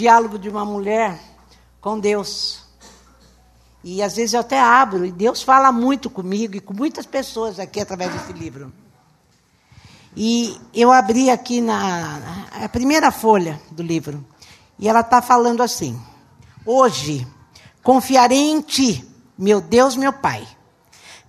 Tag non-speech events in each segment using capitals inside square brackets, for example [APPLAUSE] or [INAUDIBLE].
diálogo de uma mulher com Deus. E às vezes eu até abro, e Deus fala muito comigo e com muitas pessoas aqui através desse livro. E eu abri aqui na a primeira folha do livro, e ela está falando assim: Hoje confiarei em ti, meu Deus, meu Pai,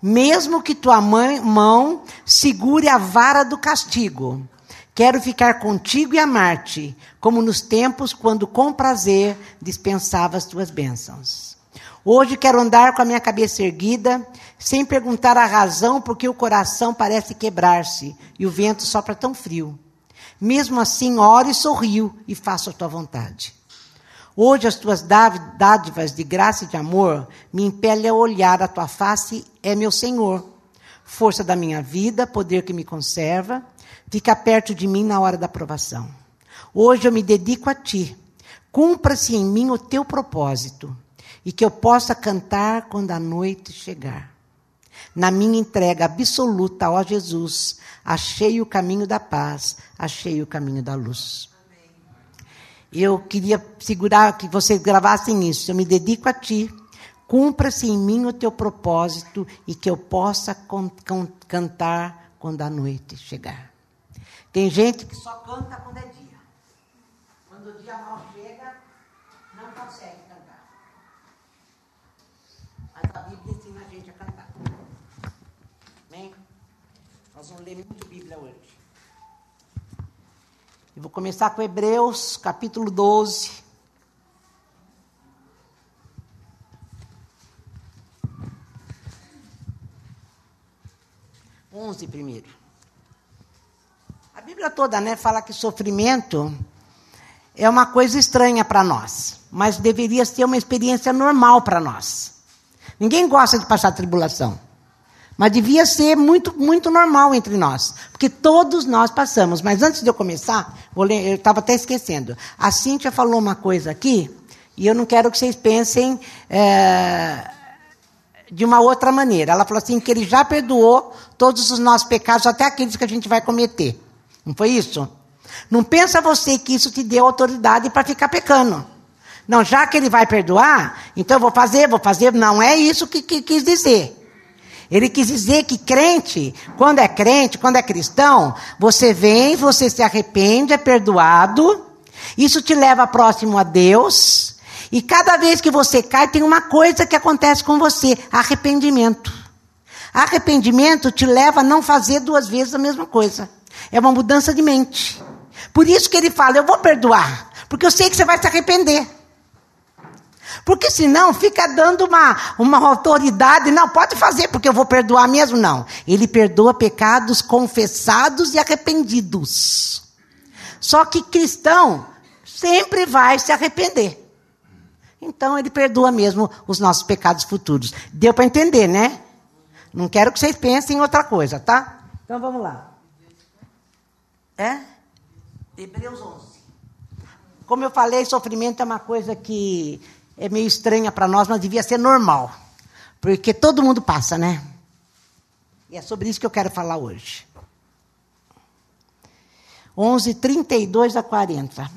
mesmo que tua mãe, mão segure a vara do castigo. Quero ficar contigo e amar-te, como nos tempos quando com prazer dispensava as tuas bênçãos. Hoje quero andar com a minha cabeça erguida, sem perguntar a razão, porque o coração parece quebrar-se e o vento sopra tão frio. Mesmo assim, oro e sorrio e faço a tua vontade. Hoje as tuas dádivas de graça e de amor me impelem a olhar a tua face, é meu Senhor. Força da minha vida, poder que me conserva, fica perto de mim na hora da provação. Hoje eu me dedico a ti. Cumpra-se em mim o teu propósito e que eu possa cantar quando a noite chegar. Na minha entrega absoluta, ó Jesus, achei o caminho da paz, achei o caminho da luz. Eu queria segurar que vocês gravassem isso. Eu me dedico a ti. Cumpra-se em mim o teu propósito e que eu possa cantar quando a noite chegar. Tem gente que só canta quando é dia. Quando o dia mal chega, não consegue. Mas a Bíblia ensina a gente a cantar. Amém? Nós vamos ler muito Bíblia hoje. Eu vou começar com Hebreus, capítulo 12. Onze primeiro. Bíblia toda, né, fala que sofrimento é uma coisa estranha para nós, mas deveria ser uma experiência normal para nós. Ninguém gosta de passar tribulação. Mas devia ser muito, muito normal entre nós. Porque todos nós passamos. Mas antes de eu começar, ler, eu estava até esquecendo. A Cíntia falou uma coisa aqui, e eu não quero que vocês pensem é, de uma outra maneira. Ela falou assim: que ele já perdoou todos os nossos pecados, até aqueles que a gente vai cometer. Não foi isso? Não pensa você que isso te deu autoridade para ficar pecando. Não, já que ele vai perdoar, então eu vou fazer, vou fazer. Não é isso que, que quis dizer. Ele quis dizer que crente, quando é crente, quando é cristão, você vem, você se arrepende, é perdoado, isso te leva próximo a Deus, e cada vez que você cai, tem uma coisa que acontece com você: arrependimento. Arrependimento te leva a não fazer duas vezes a mesma coisa. É uma mudança de mente. Por isso que ele fala: eu vou perdoar, porque eu sei que você vai se arrepender. Porque senão fica dando uma, uma autoridade, não, pode fazer, porque eu vou perdoar mesmo. Não. Ele perdoa pecados confessados e arrependidos. Só que cristão sempre vai se arrepender. Então ele perdoa mesmo os nossos pecados futuros. Deu para entender, né? Não quero que vocês pensem em outra coisa, tá? Então vamos lá. É? Hebreus 11. Como eu falei, sofrimento é uma coisa que é meio estranha para nós, mas devia ser normal. Porque todo mundo passa, né? E é sobre isso que eu quero falar hoje. 11, 32 a 40.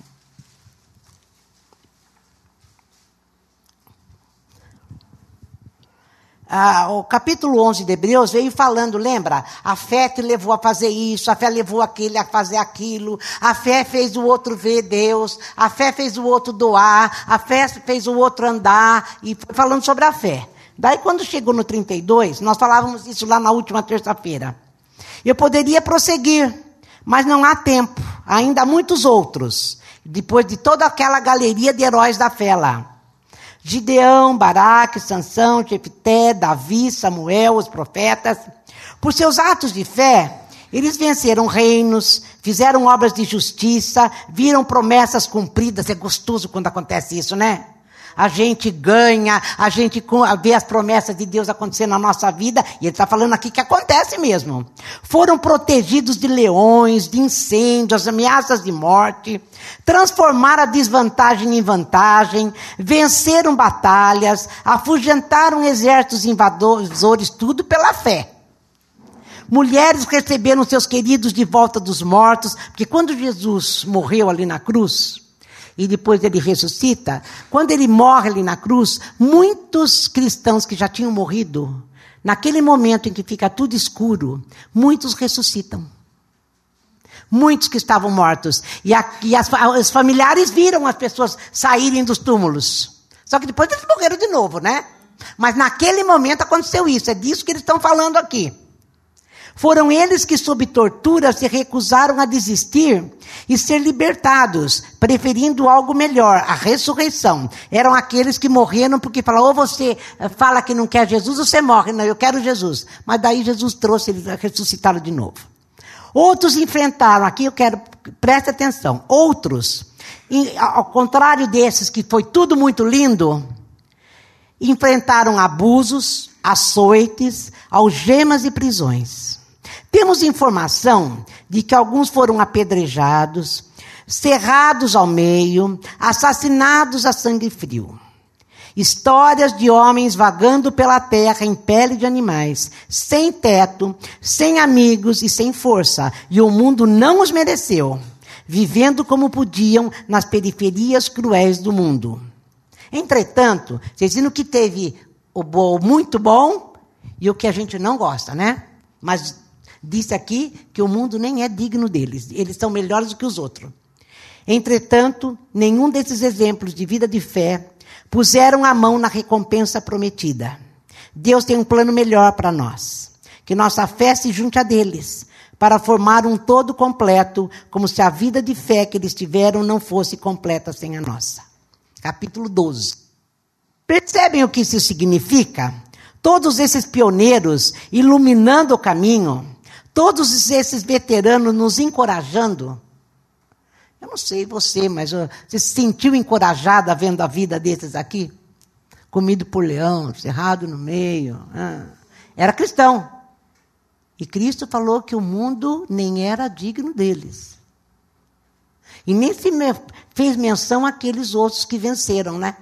Ah, o capítulo 11 de Hebreus veio falando, lembra? A fé te levou a fazer isso, a fé levou aquele a fazer aquilo, a fé fez o outro ver Deus, a fé fez o outro doar, a fé fez o outro andar, e falando sobre a fé. Daí, quando chegou no 32, nós falávamos isso lá na última terça-feira. Eu poderia prosseguir, mas não há tempo, ainda há muitos outros, depois de toda aquela galeria de heróis da fé lá. Gideão, Baraque, Sansão, Jefté, Davi, Samuel, os profetas. Por seus atos de fé, eles venceram reinos, fizeram obras de justiça, viram promessas cumpridas. É gostoso quando acontece isso, né? A gente ganha, a gente vê as promessas de Deus acontecer na nossa vida, e ele está falando aqui que acontece mesmo. Foram protegidos de leões, de incêndios, ameaças de morte, transformaram a desvantagem em vantagem, venceram batalhas, afugentaram exércitos invasores, tudo pela fé. Mulheres receberam seus queridos de volta dos mortos, porque quando Jesus morreu ali na cruz, e depois ele ressuscita, quando ele morre ali na cruz, muitos cristãos que já tinham morrido, naquele momento em que fica tudo escuro, muitos ressuscitam. Muitos que estavam mortos. E, a, e as, os familiares viram as pessoas saírem dos túmulos. Só que depois eles morreram de novo, né? Mas naquele momento aconteceu isso. É disso que eles estão falando aqui. Foram eles que, sob tortura, se recusaram a desistir e ser libertados, preferindo algo melhor, a ressurreição. Eram aqueles que morreram porque falaram, ou você eh, fala que não quer Jesus, ou você morre. Não, eu quero Jesus. Mas daí Jesus trouxe eles a ressuscitaram de novo. Outros enfrentaram, aqui eu quero, preste atenção, outros, ao contrário desses que foi tudo muito lindo, enfrentaram abusos, açoites, algemas e prisões. Temos informação de que alguns foram apedrejados, cerrados ao meio, assassinados a sangue frio. Histórias de homens vagando pela terra em pele de animais, sem teto, sem amigos e sem força, e o mundo não os mereceu, vivendo como podiam nas periferias cruéis do mundo. Entretanto, vocês viram que teve o bom, muito bom e o que a gente não gosta, né? Mas disse aqui que o mundo nem é digno deles, eles são melhores do que os outros. Entretanto, nenhum desses exemplos de vida de fé puseram a mão na recompensa prometida. Deus tem um plano melhor para nós. Que nossa fé se junte a deles, para formar um todo completo, como se a vida de fé que eles tiveram não fosse completa sem a nossa. Capítulo 12. Percebem o que isso significa? Todos esses pioneiros iluminando o caminho, Todos esses veteranos nos encorajando. Eu não sei você, mas você se sentiu encorajada vendo a vida desses aqui? Comido por leão, cerrado no meio. Era cristão. E Cristo falou que o mundo nem era digno deles. E nem se me fez menção àqueles outros que venceram, né?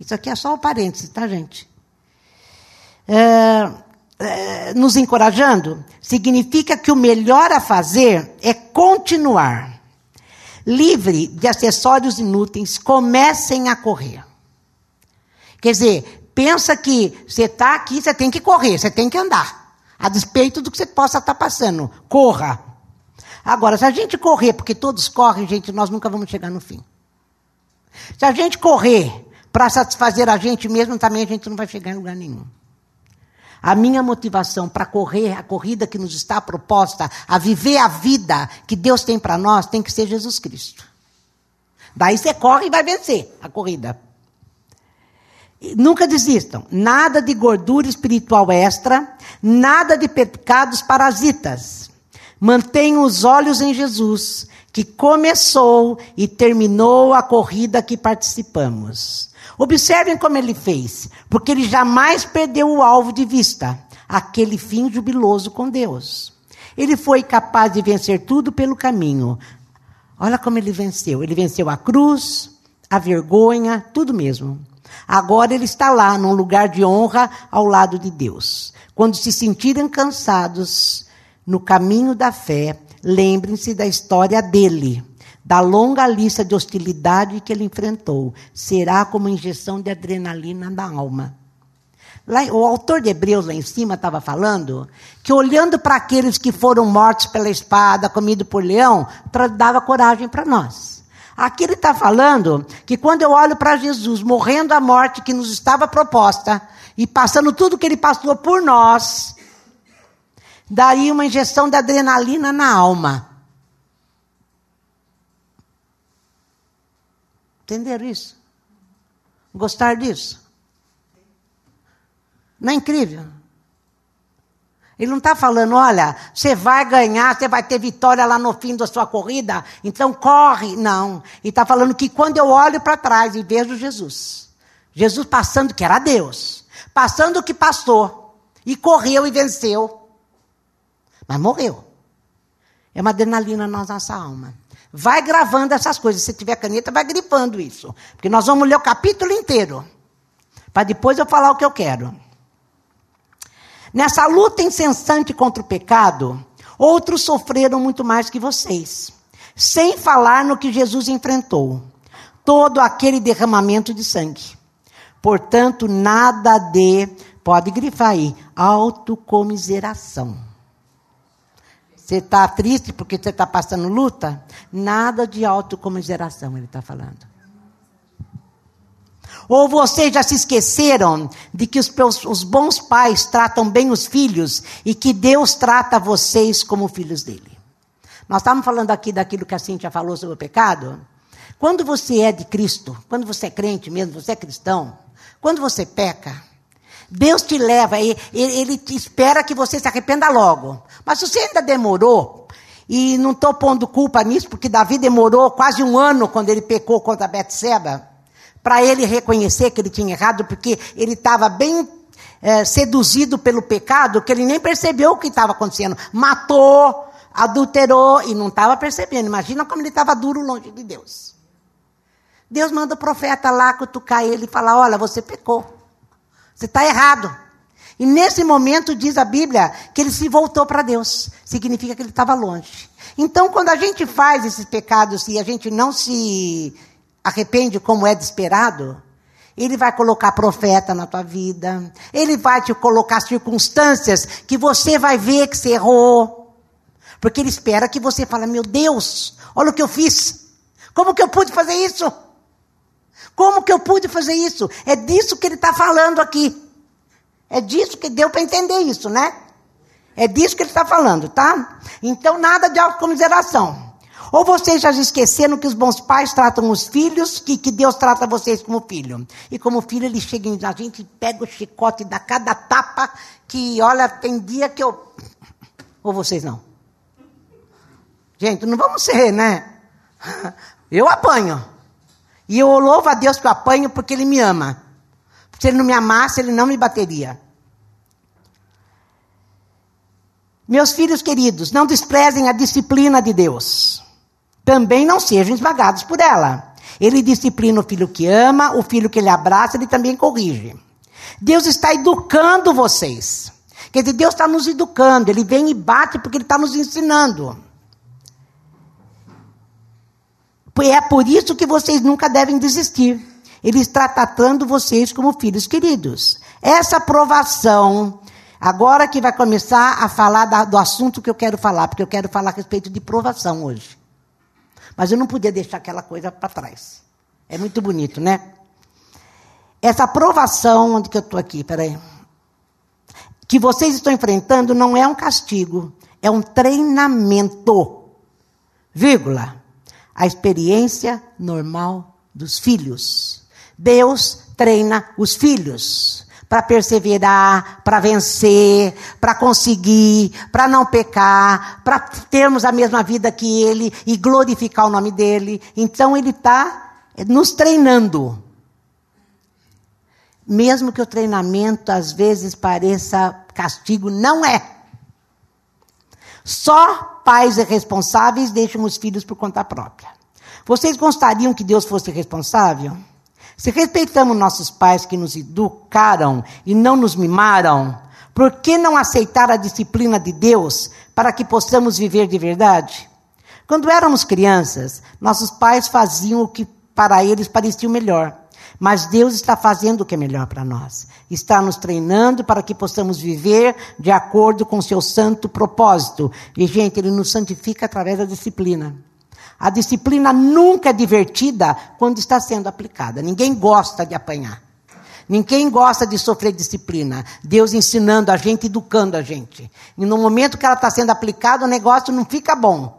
Isso aqui é só o parênteses, tá, gente? É, eh, nos encorajando, significa que o melhor a fazer é continuar. Livre de acessórios inúteis, comecem a correr. Quer dizer, pensa que você está aqui, você tem que correr, você tem que andar. A despeito do que você possa estar tá passando. Corra. Agora, se a gente correr, porque todos correm, gente, nós nunca vamos chegar no fim. Se a gente correr para satisfazer a gente mesmo, também a gente não vai chegar em lugar nenhum. A minha motivação para correr a corrida que nos está proposta, a viver a vida que Deus tem para nós, tem que ser Jesus Cristo. Daí você corre e vai vencer a corrida. Nunca desistam. Nada de gordura espiritual extra, nada de pecados parasitas. Mantenham os olhos em Jesus, que começou e terminou a corrida que participamos. Observem como ele fez, porque ele jamais perdeu o alvo de vista, aquele fim jubiloso com Deus. Ele foi capaz de vencer tudo pelo caminho. Olha como ele venceu. Ele venceu a cruz, a vergonha, tudo mesmo. Agora ele está lá, num lugar de honra, ao lado de Deus. Quando se sentirem cansados no caminho da fé, lembrem-se da história dele da longa lista de hostilidade que ele enfrentou, será como injeção de adrenalina na alma. Lá, o autor de Hebreus lá em cima estava falando que olhando para aqueles que foram mortos pela espada, comidos por leão, dava coragem para nós. Aqui ele está falando que quando eu olho para Jesus morrendo a morte que nos estava proposta e passando tudo que ele passou por nós, daria uma injeção de adrenalina na alma. Entender isso? Gostar disso? Não é incrível? Ele não está falando, olha, você vai ganhar, você vai ter vitória lá no fim da sua corrida, então corre. Não. Ele está falando que quando eu olho para trás e vejo Jesus, Jesus passando, que era Deus, passando o que passou, e correu e venceu, mas morreu. É uma adrenalina na nossa alma. Vai gravando essas coisas. Se tiver caneta, vai grifando isso. Porque nós vamos ler o capítulo inteiro. Para depois eu falar o que eu quero. Nessa luta incessante contra o pecado, outros sofreram muito mais que vocês. Sem falar no que Jesus enfrentou todo aquele derramamento de sangue. Portanto, nada de, pode grifar aí, autocomiseração. Você está triste porque você está passando luta? Nada de autocomiseração, ele está falando. Ou vocês já se esqueceram de que os, os, bons pais tratam bem os filhos e que Deus trata vocês como filhos dele? Nós estávamos falando aqui daquilo que a Cíntia falou sobre o pecado. Quando você é de Cristo, quando você é crente mesmo, você é cristão, quando você peca, Deus te leva, ele, ele te espera que você se arrependa logo. Mas se você ainda demorou, e não estou pondo culpa nisso, porque Davi demorou quase um ano quando ele pecou contra Betseba, para ele reconhecer que ele tinha errado, porque ele estava bem é, seduzido pelo pecado, que ele nem percebeu o que estava acontecendo. Matou, adulterou e não estava percebendo. Imagina como ele estava duro longe de Deus. Deus manda o profeta lá cutucar ele e falar: Olha, você pecou. Você está errado. E nesse momento, diz a Bíblia, que ele se voltou para Deus. Significa que ele estava longe. Então, quando a gente faz esses pecados e a gente não se arrepende como é de esperado, ele vai colocar profeta na tua vida. Ele vai te colocar circunstâncias que você vai ver que você errou. Porque ele espera que você fale: Meu Deus, olha o que eu fiz. Como que eu pude fazer isso? Como que eu pude fazer isso? É disso que ele está falando aqui. É disso que deu para entender isso, né? É disso que ele está falando, tá? Então, nada de autocomiseração. Ou vocês já esqueceram que os bons pais tratam os filhos, que, que Deus trata vocês como filho. E como filho, ele chega a gente, pega o chicote dá cada tapa, que olha, tem dia que eu. [COUGHS] Ou vocês não? Gente, não vamos ser, né? [LAUGHS] Eu apanho. E eu louvo a Deus que eu apanho porque Ele me ama. Se Ele não me amasse, Ele não me bateria. Meus filhos queridos, não desprezem a disciplina de Deus também não sejam esmagados por ela. Ele disciplina o filho que ama, o filho que ele abraça, ele também corrige. Deus está educando vocês. Quer dizer, Deus está nos educando, Ele vem e bate porque Ele está nos ensinando. É por isso que vocês nunca devem desistir. Ele está tratando vocês como filhos queridos. Essa provação, agora que vai começar a falar do assunto que eu quero falar, porque eu quero falar a respeito de provação hoje. Mas eu não podia deixar aquela coisa para trás. É muito bonito, né? Essa aprovação, onde que eu estou aqui? Peraí. Que vocês estão enfrentando não é um castigo, é um treinamento. Vírgula. A experiência normal dos filhos. Deus treina os filhos para perseverar, para vencer, para conseguir, para não pecar, para termos a mesma vida que Ele e glorificar o nome dEle. Então Ele está nos treinando. Mesmo que o treinamento às vezes pareça castigo, não é. Só pais irresponsáveis deixam os filhos por conta própria. Vocês gostariam que Deus fosse responsável? Se respeitamos nossos pais que nos educaram e não nos mimaram, por que não aceitar a disciplina de Deus para que possamos viver de verdade? Quando éramos crianças, nossos pais faziam o que para eles parecia o melhor. Mas Deus está fazendo o que é melhor para nós. Está nos treinando para que possamos viver de acordo com o seu santo propósito. E, gente, Ele nos santifica através da disciplina. A disciplina nunca é divertida quando está sendo aplicada. Ninguém gosta de apanhar. Ninguém gosta de sofrer disciplina. Deus ensinando a gente, educando a gente. E no momento que ela está sendo aplicada, o negócio não fica bom.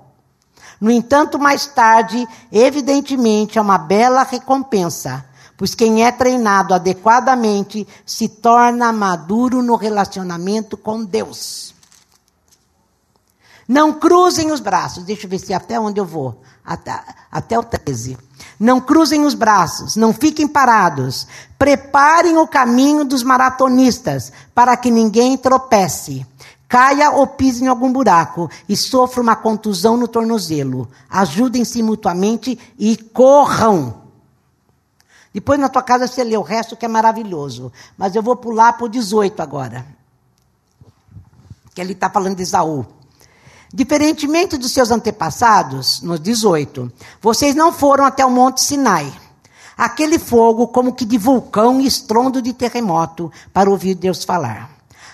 No entanto, mais tarde, evidentemente, é uma bela recompensa, pois quem é treinado adequadamente se torna maduro no relacionamento com Deus. Não cruzem os braços. Deixa eu ver se até onde eu vou até, até o 13. Não cruzem os braços, não fiquem parados. Preparem o caminho dos maratonistas, para que ninguém tropece. Caia ou pise em algum buraco e sofra uma contusão no tornozelo. Ajudem-se mutuamente e corram. Depois na tua casa você lê o resto que é maravilhoso. Mas eu vou pular para o 18 agora. Que ele está falando de Isaú. Diferentemente dos seus antepassados, nos 18, vocês não foram até o Monte Sinai. Aquele fogo como que de vulcão e estrondo de terremoto para ouvir Deus falar.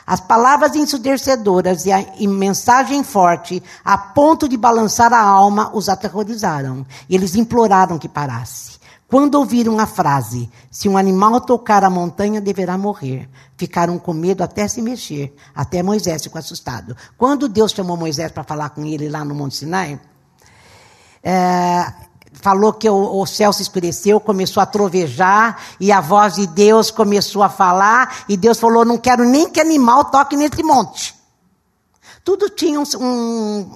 As palavras ensurdecedoras e a e mensagem forte, a ponto de balançar a alma, os aterrorizaram. E eles imploraram que parasse. Quando ouviram a frase, se um animal tocar a montanha, deverá morrer, ficaram com medo até se mexer. Até Moisés ficou assustado. Quando Deus chamou Moisés para falar com ele lá no Monte Sinai, é, falou que o, o, céu se escureceu, começou a trovejar, e a voz de Deus começou a falar, e Deus falou: Não quero nem que animal toque nesse monte. Tudo tinha um, um,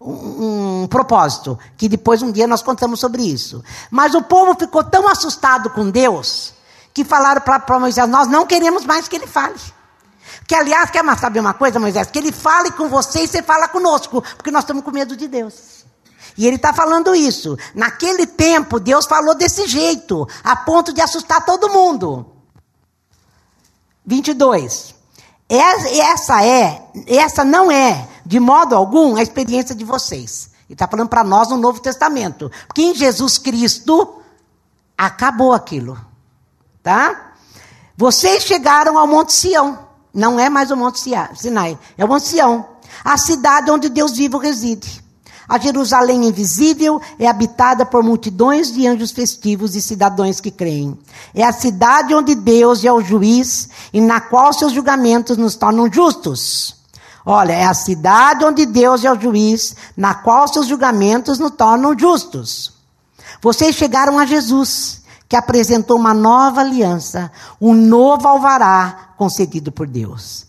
um, um propósito, que depois um dia nós contamos sobre isso. Mas o povo ficou tão assustado com Deus, que falaram para Moisés: Nós não queremos mais que ele fale. Que, aliás, quer saber uma coisa, Moisés? Que ele fale com você e você fala conosco, porque nós estamos com medo de Deus. E ele está falando isso. Naquele tempo, Deus falou desse jeito, a ponto de assustar todo mundo. 22. Essa é, essa não é, de modo algum, a experiência de vocês. Ele está falando para nós no Novo Testamento. Porque em Jesus Cristo acabou aquilo. Tá? Vocês chegaram ao Monte Sião. Não é mais o Monte Sinai, é o Monte Sião. A cidade onde Deus vivo reside. A Jerusalém invisível é habitada por multidões de anjos festivos e cidadãos que creem. É a cidade onde Deus é o juiz e na qual seus julgamentos nos tornam justos. Olha, é a cidade onde Deus é o juiz, na qual seus julgamentos nos tornam justos. Vocês chegaram a Jesus, que apresentou uma nova aliança, um novo alvará concedido por Deus.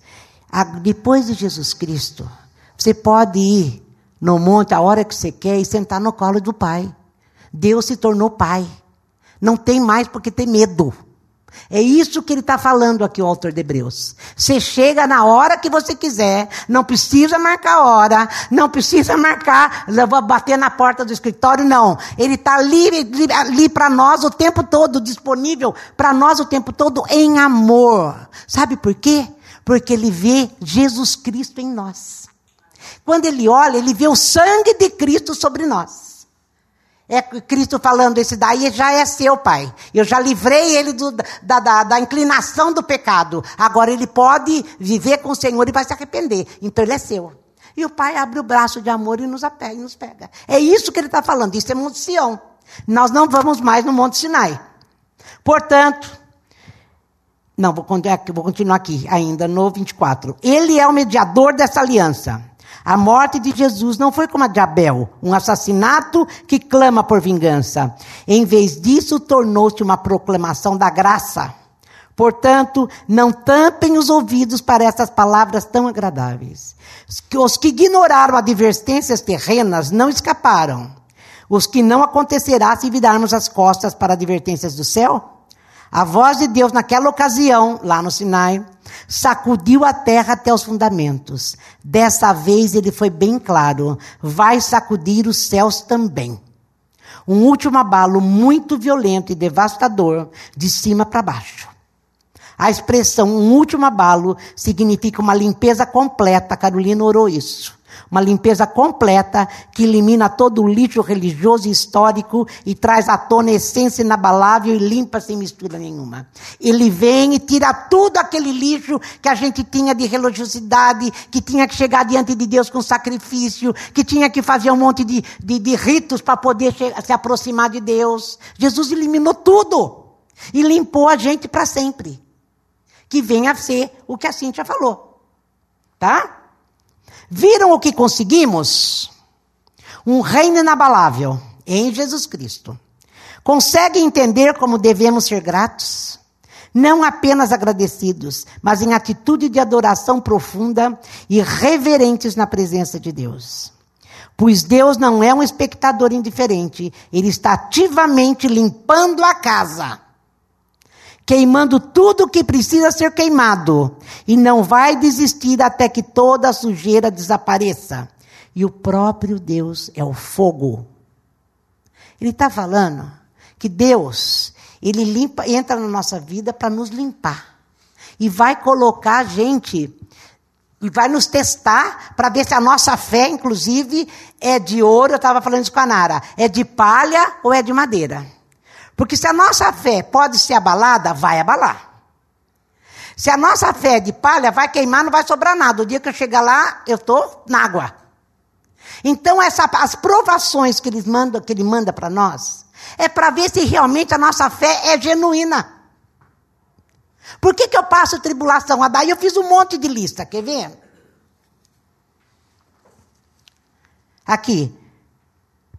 Depois de Jesus Cristo, você pode ir no monte a hora que você quer e sentar no colo do Pai. Deus se tornou Pai. Não tem mais porque tem medo. É isso que ele está falando aqui, o autor de Hebreus. Você chega na hora que você quiser, não precisa marcar hora, não precisa marcar, vou bater na porta do escritório, não. Ele está ali, ali, para nós o tempo todo, disponível para nós o tempo todo em amor. Sabe por quê? Porque ele vê Jesus Cristo em nós. Quando ele olha, ele vê o sangue de Cristo sobre nós. É Cristo falando, esse daí já é seu, pai. Eu já livrei ele do, da, da, da, inclinação do pecado. Agora ele pode viver com o Senhor e vai se arrepender. Então ele é seu. E o pai abre o braço de amor e nos, apega, e nos pega. É isso que ele está falando. Isso é Monte Sião. Nós não vamos mais no Monte Sinai. Portanto, não, vou, continuar aqui ainda no 24. Ele é o mediador dessa aliança a morte de Jesus não foi como a de Abel, um assassinato que clama por vingança. Em vez disso, tornou-se uma proclamação da graça. Portanto, não tampem os ouvidos para essas palavras tão agradáveis. Os que ignoraram advertências terrenas não escaparam. Os que não acontecerá se virarmos as costas para advertências do céu? A voz de Deus naquela ocasião, lá no Sinai, sacudiu a terra até os fundamentos. Dessa vez ele foi bem claro: vai sacudir os céus também. Um último abalo muito violento e devastador, de cima para baixo. A expressão um último abalo significa uma limpeza completa. Carolina orou isso. Uma limpeza completa que elimina todo o lixo religioso e histórico e traz à tona a essência inabalável e limpa sem mistura nenhuma. Ele vem e tira tudo aquele lixo que a gente tinha de religiosidade, que tinha que chegar diante de Deus com sacrifício, que tinha que fazer um monte de, de, de ritos para poder se aproximar de Deus. Jesus eliminou tudo e limpou a gente para sempre. Que venha a ser o que a Cíntia falou. Tá? Viram o que conseguimos? Um reino inabalável em Jesus Cristo. Conseguem entender como devemos ser gratos? Não apenas agradecidos, mas em atitude de adoração profunda e reverentes na presença de Deus. Pois Deus não é um espectador indiferente, ele está ativamente limpando a casa queimando tudo que precisa ser queimado, e não vai desistir até que toda a sujeira desapareça. E o próprio Deus é o fogo. Ele está falando que Deus, ele limpa, entra na nossa vida para nos limpar. E vai colocar a gente E vai nos testar para ver se a nossa fé, inclusive, é de ouro, eu estava falando isso com a Nara, é de palha ou é de madeira. Porque se a nossa fé pode ser abalada, vai abalar. Se a nossa fé é de palha, vai queimar, não vai sobrar nada. O dia que eu chegar lá, eu estou na água. Então, essa, as provações que, eles mandam, que ele manda para nós, é para ver se realmente a nossa fé é genuína. Por que, que eu passo tribulação? Ah, daí eu fiz um monte de lista, quer ver? Aqui.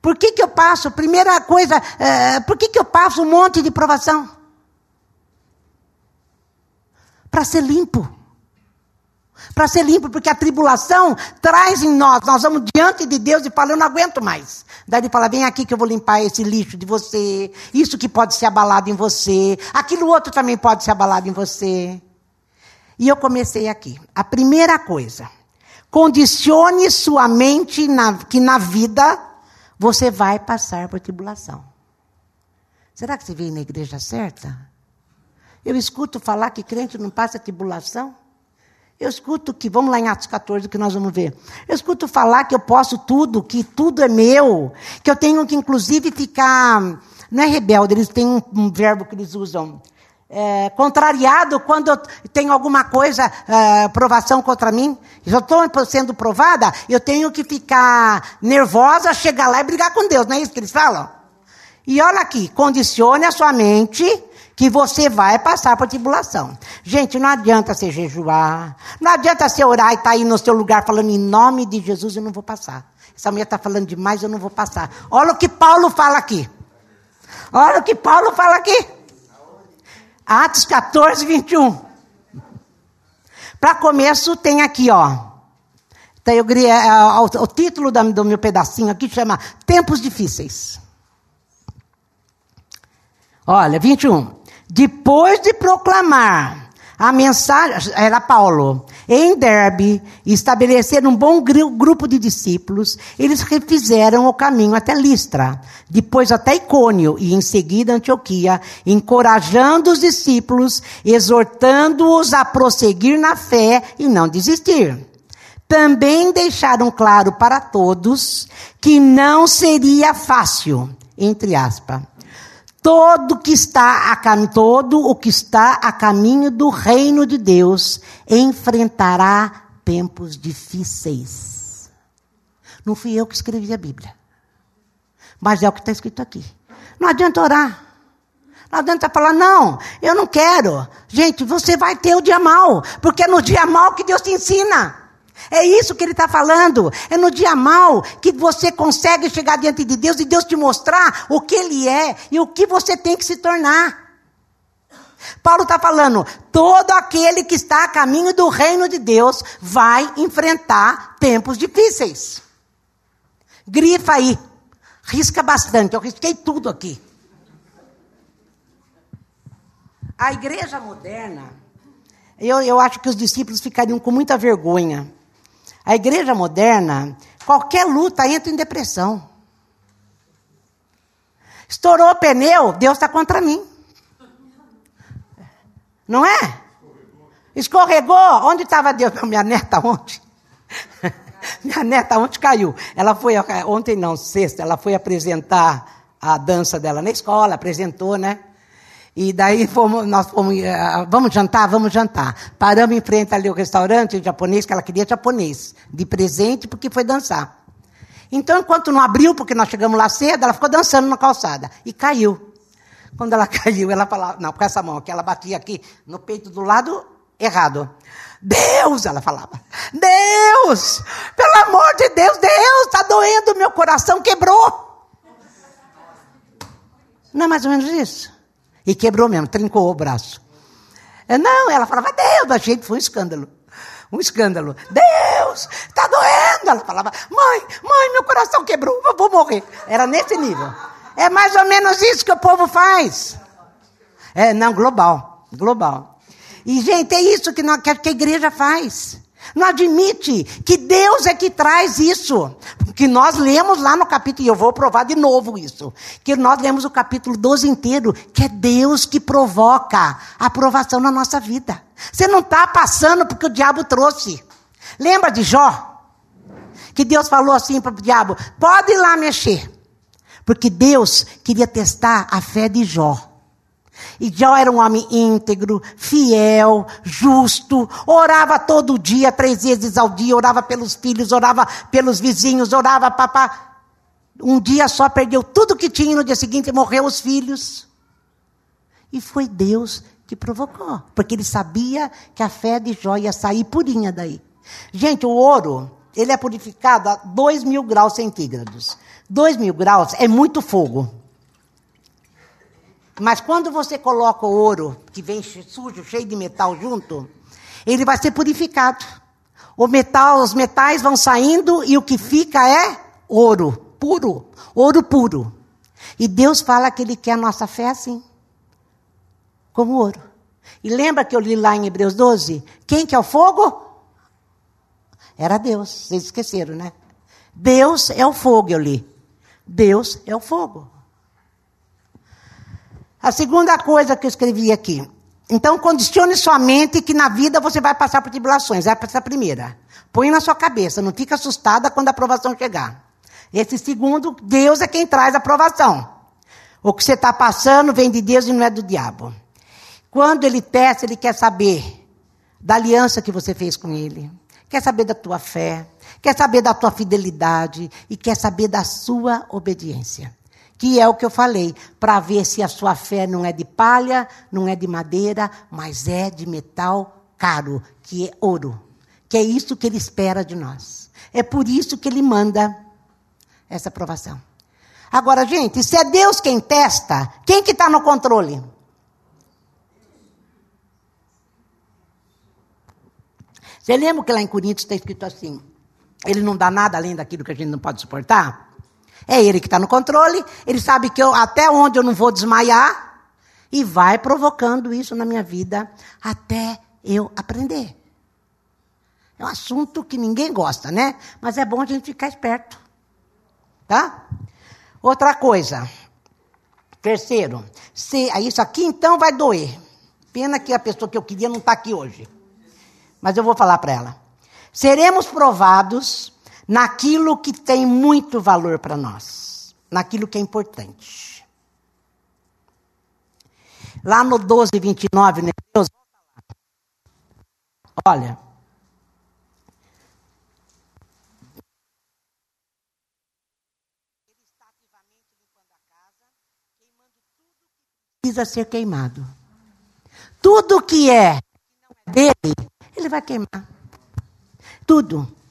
Por que, que eu passo? Primeira coisa, uh, por que, que eu passo um monte de provação? Para ser limpo. Para ser limpo, porque a tribulação traz em nós, nós vamos diante de Deus e falamos, eu não aguento mais. Daí ele fala, vem aqui que eu vou limpar esse lixo de você, isso que pode ser abalado em você, aquilo outro também pode ser abalado em você. E eu comecei aqui. A primeira coisa, condicione sua mente na, que na vida você vai passar por tribulação. Será que você veio na igreja certa? Eu escuto falar que crente não passa tribulação. Eu escuto que, vamos lá em Atos 14, que nós vamos ver. Eu escuto falar que eu posso tudo, que tudo é meu, que eu tenho que, inclusive, ficar. Não é rebelde, eles têm um, um verbo que eles usam. É, contrariado quando eu tenho alguma coisa, é, provação contra mim. Já estou sendo provada, eu tenho que ficar nervosa, chegar lá e brigar com Deus, não é isso que eles falam? E olha aqui, condicione a sua mente que você vai passar por tribulação. Gente, não adianta você jejuar, não adianta você orar e estar tá aí no seu lugar falando em nome de Jesus, eu não vou passar. Essa mulher está falando demais, eu não vou passar. Olha o que Paulo fala aqui. Olha o que Paulo fala aqui. Atos 14, 21. Para começo, tem aqui, ó. Então, eu, é, o, o título do meu pedacinho aqui chama Tempos Difíceis. Olha, 21. Depois de proclamar a mensagem, era Paulo, em Derbe, estabelecer um bom grupo de discípulos, eles refizeram o caminho até Listra, depois até Icônio e em seguida Antioquia, encorajando os discípulos, exortando-os a prosseguir na fé e não desistir. Também deixaram claro para todos que não seria fácil, entre aspas, Todo que está a todo o que está a caminho do reino de Deus enfrentará tempos difíceis. Não fui eu que escrevi a Bíblia. Mas é o que está escrito aqui. Não adianta orar. Não adianta falar, não, eu não quero. Gente, você vai ter o dia mal, porque é no dia mal que Deus te ensina. É isso que ele está falando. É no dia mal que você consegue chegar diante de Deus e Deus te mostrar o que Ele é e o que você tem que se tornar. Paulo está falando: todo aquele que está a caminho do reino de Deus vai enfrentar tempos difíceis. Grifa aí. Risca bastante. Eu risquei tudo aqui. A igreja moderna, eu, eu acho que os discípulos ficariam com muita vergonha a igreja moderna, qualquer luta entra em depressão. Estourou o pneu, Deus está contra mim. Não é? Escorregou. Onde estava Deus? Minha neta ontem. [LAUGHS] Minha neta ontem caiu. Ela foi, ontem não, sexta, ela foi apresentar a dança dela na escola, apresentou, né? E daí fomos, nós fomos, uh, vamos jantar, vamos jantar. Paramos em frente ali ao restaurante japonês, que ela queria japonês, de presente, porque foi dançar. Então, enquanto não abriu, porque nós chegamos lá cedo, ela ficou dançando na calçada. E caiu. Quando ela [LAUGHS] caiu, ela falava, não, com essa mão aqui, ela batia aqui no peito do lado errado. Deus, ela falava. Deus, pelo amor de Deus, Deus, está doendo, meu coração quebrou. Não é mais ou menos isso? E quebrou mesmo, trincou o braço. É, não, ela falava, Deus, a gente foi um escândalo. Um escândalo. Deus, está doendo. Ela falava, mãe, mãe, meu coração quebrou, eu vou morrer. Era nesse nível. É mais ou menos isso que o povo faz. É, não, global. Global. E, gente, é isso que, que a igreja faz. Não admite que Deus é que traz isso. Que nós lemos lá no capítulo, e eu vou provar de novo isso. Que nós lemos o capítulo 12 inteiro, que é Deus que provoca a aprovação na nossa vida. Você não está passando porque o diabo trouxe. Lembra de Jó? Que Deus falou assim para o diabo: pode ir lá mexer. Porque Deus queria testar a fé de Jó. E Jó era um homem íntegro, fiel, justo, orava todo dia, três vezes ao dia, orava pelos filhos, orava pelos vizinhos, orava papá. Um dia só perdeu tudo que tinha, no dia seguinte morreu os filhos. E foi Deus que provocou, porque ele sabia que a fé de Jó ia sair purinha daí. Gente, o ouro, ele é purificado a 2 mil graus centígrados. 2 mil graus é muito fogo. Mas quando você coloca o ouro, que vem sujo, cheio de metal junto, ele vai ser purificado. O metal, os metais vão saindo e o que fica é ouro, puro, ouro puro. E Deus fala que ele quer a nossa fé assim como ouro. E lembra que eu li lá em Hebreus 12? Quem que é o fogo? Era Deus. Vocês esqueceram, né? Deus é o fogo, eu li. Deus é o fogo. A segunda coisa que eu escrevi aqui. Então, condicione sua mente que na vida você vai passar por tribulações. Essa é a primeira. Põe na sua cabeça, não fica assustada quando a aprovação chegar. Esse segundo, Deus é quem traz a aprovação. O que você está passando vem de Deus e não é do diabo. Quando ele testa, ele quer saber da aliança que você fez com ele, quer saber da tua fé, quer saber da tua fidelidade e quer saber da sua obediência. Que é o que eu falei, para ver se a sua fé não é de palha, não é de madeira, mas é de metal caro, que é ouro. Que é isso que ele espera de nós. É por isso que ele manda essa aprovação. Agora, gente, se é Deus quem testa, quem que está no controle? Você lembra que lá em Coríntios está escrito assim: ele não dá nada além daquilo que a gente não pode suportar? É ele que está no controle, ele sabe que eu, até onde eu não vou desmaiar, e vai provocando isso na minha vida até eu aprender. É um assunto que ninguém gosta, né? Mas é bom a gente ficar esperto. Tá? Outra coisa. Terceiro, se, isso aqui então vai doer. Pena que a pessoa que eu queria não está aqui hoje mas eu vou falar para ela. Seremos provados naquilo que tem muito valor para nós, naquilo que é importante. Lá no 12, 29, né, Deus, olha. Precisa ser queimado. Tudo que é dele ele vai queimar. Tudo.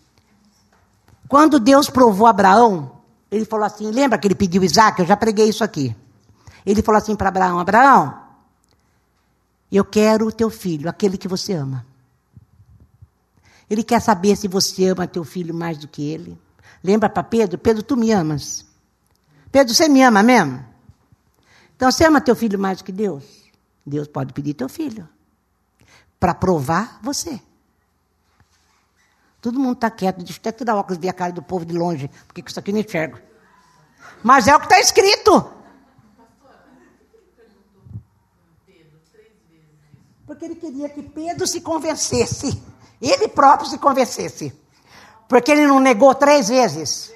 Quando Deus provou Abraão, ele falou assim: lembra que ele pediu Isaac? Eu já preguei isso aqui. Ele falou assim para Abraão: Abraão, eu quero o teu filho, aquele que você ama. Ele quer saber se você ama teu filho mais do que ele. Lembra para Pedro? Pedro, tu me amas. Pedro, você me ama mesmo? Então você ama teu filho mais do que Deus? Deus pode pedir teu filho para provar você. Todo mundo está quieto, deixa até tirar óculos e ver a cara do povo de longe, porque isso aqui não enxergo. Mas é o que está escrito. Porque ele queria que Pedro se convencesse. Ele próprio se convencesse. Porque ele não negou três vezes.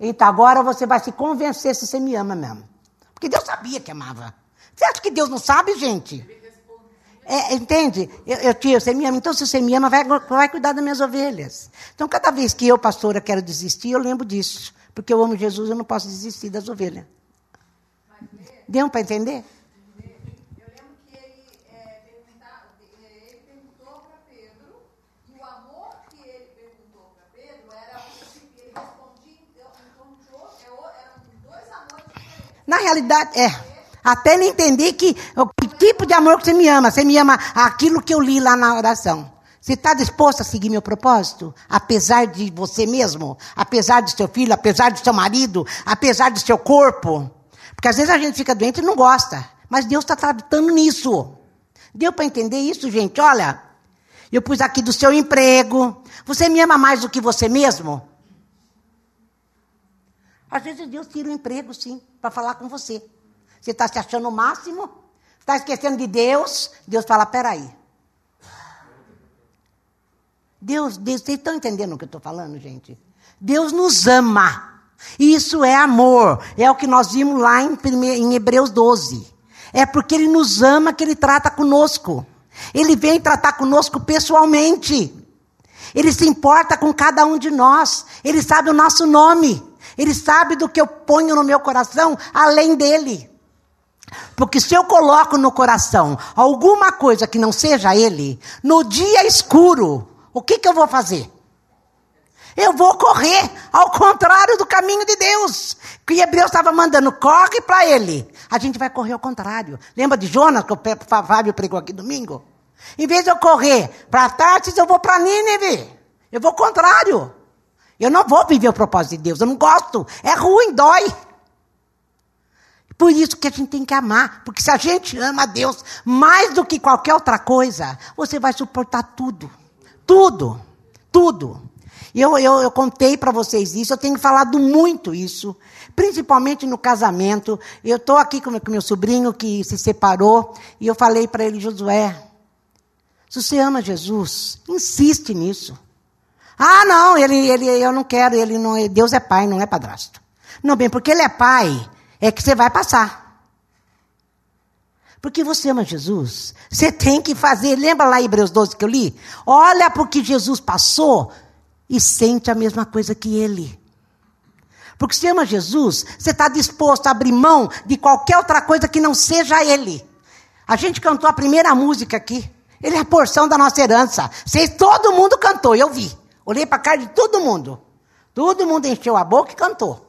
Então agora você vai se convencer se você me ama mesmo. Porque Deus sabia que amava. Você acha que Deus não sabe, gente? É, entende? Eu, eu, tio, você me ama. Então, se você me ama, vai, vai cuidar das minhas ovelhas. Então, cada vez que eu, pastora, quero desistir, eu lembro disso. Porque eu amo Jesus, eu não posso desistir das ovelhas. Deu para entender? Na realidade, é. Até ele entender que, que tipo de amor que você me ama. Você me ama aquilo que eu li lá na oração. Você está disposto a seguir meu propósito? Apesar de você mesmo? Apesar do seu filho? Apesar do seu marido? Apesar do seu corpo? Porque às vezes a gente fica doente e não gosta. Mas Deus está tratando nisso. Deu para entender isso, gente? Olha, eu pus aqui do seu emprego. Você me ama mais do que você mesmo? Às vezes Deus tira o emprego, sim, para falar com você. Você está se achando o máximo? Está esquecendo de Deus? Deus fala: peraí. Deus, Deus vocês estão entendendo o que eu estou falando, gente? Deus nos ama. Isso é amor. É o que nós vimos lá em, em Hebreus 12. É porque Ele nos ama que Ele trata conosco. Ele vem tratar conosco pessoalmente. Ele se importa com cada um de nós. Ele sabe o nosso nome. Ele sabe do que eu ponho no meu coração além dele. Porque se eu coloco no coração alguma coisa que não seja ele, no dia escuro, o que, que eu vou fazer? Eu vou correr ao contrário do caminho de Deus. Que Hebreus estava mandando, corre para ele. A gente vai correr ao contrário. Lembra de Jonas, que o Fábio pregou aqui domingo? Em vez de eu correr para Tarsis, eu vou para Nínive. Eu vou ao contrário. Eu não vou viver o propósito de Deus. Eu não gosto. É ruim, dói. Por isso que a gente tem que amar. Porque se a gente ama a Deus mais do que qualquer outra coisa, você vai suportar tudo. Tudo. Tudo. Eu, eu, eu contei para vocês isso, eu tenho falado muito isso, principalmente no casamento. Eu estou aqui com, com meu sobrinho que se separou, e eu falei para ele, Josué, se você ama Jesus, insiste nisso. Ah, não, ele, ele, eu não quero, ele não, Deus é pai, não é padrasto. Não, bem, porque ele é pai, é que você vai passar. Porque você ama Jesus, você tem que fazer. Lembra lá Hebreus 12 que eu li? Olha para o que Jesus passou e sente a mesma coisa que ele. Porque se ama Jesus, você está disposto a abrir mão de qualquer outra coisa que não seja ele. A gente cantou a primeira música aqui. Ele é a porção da nossa herança. Vocês, todo mundo cantou, eu vi. Olhei para a cara de todo mundo. Todo mundo encheu a boca e cantou.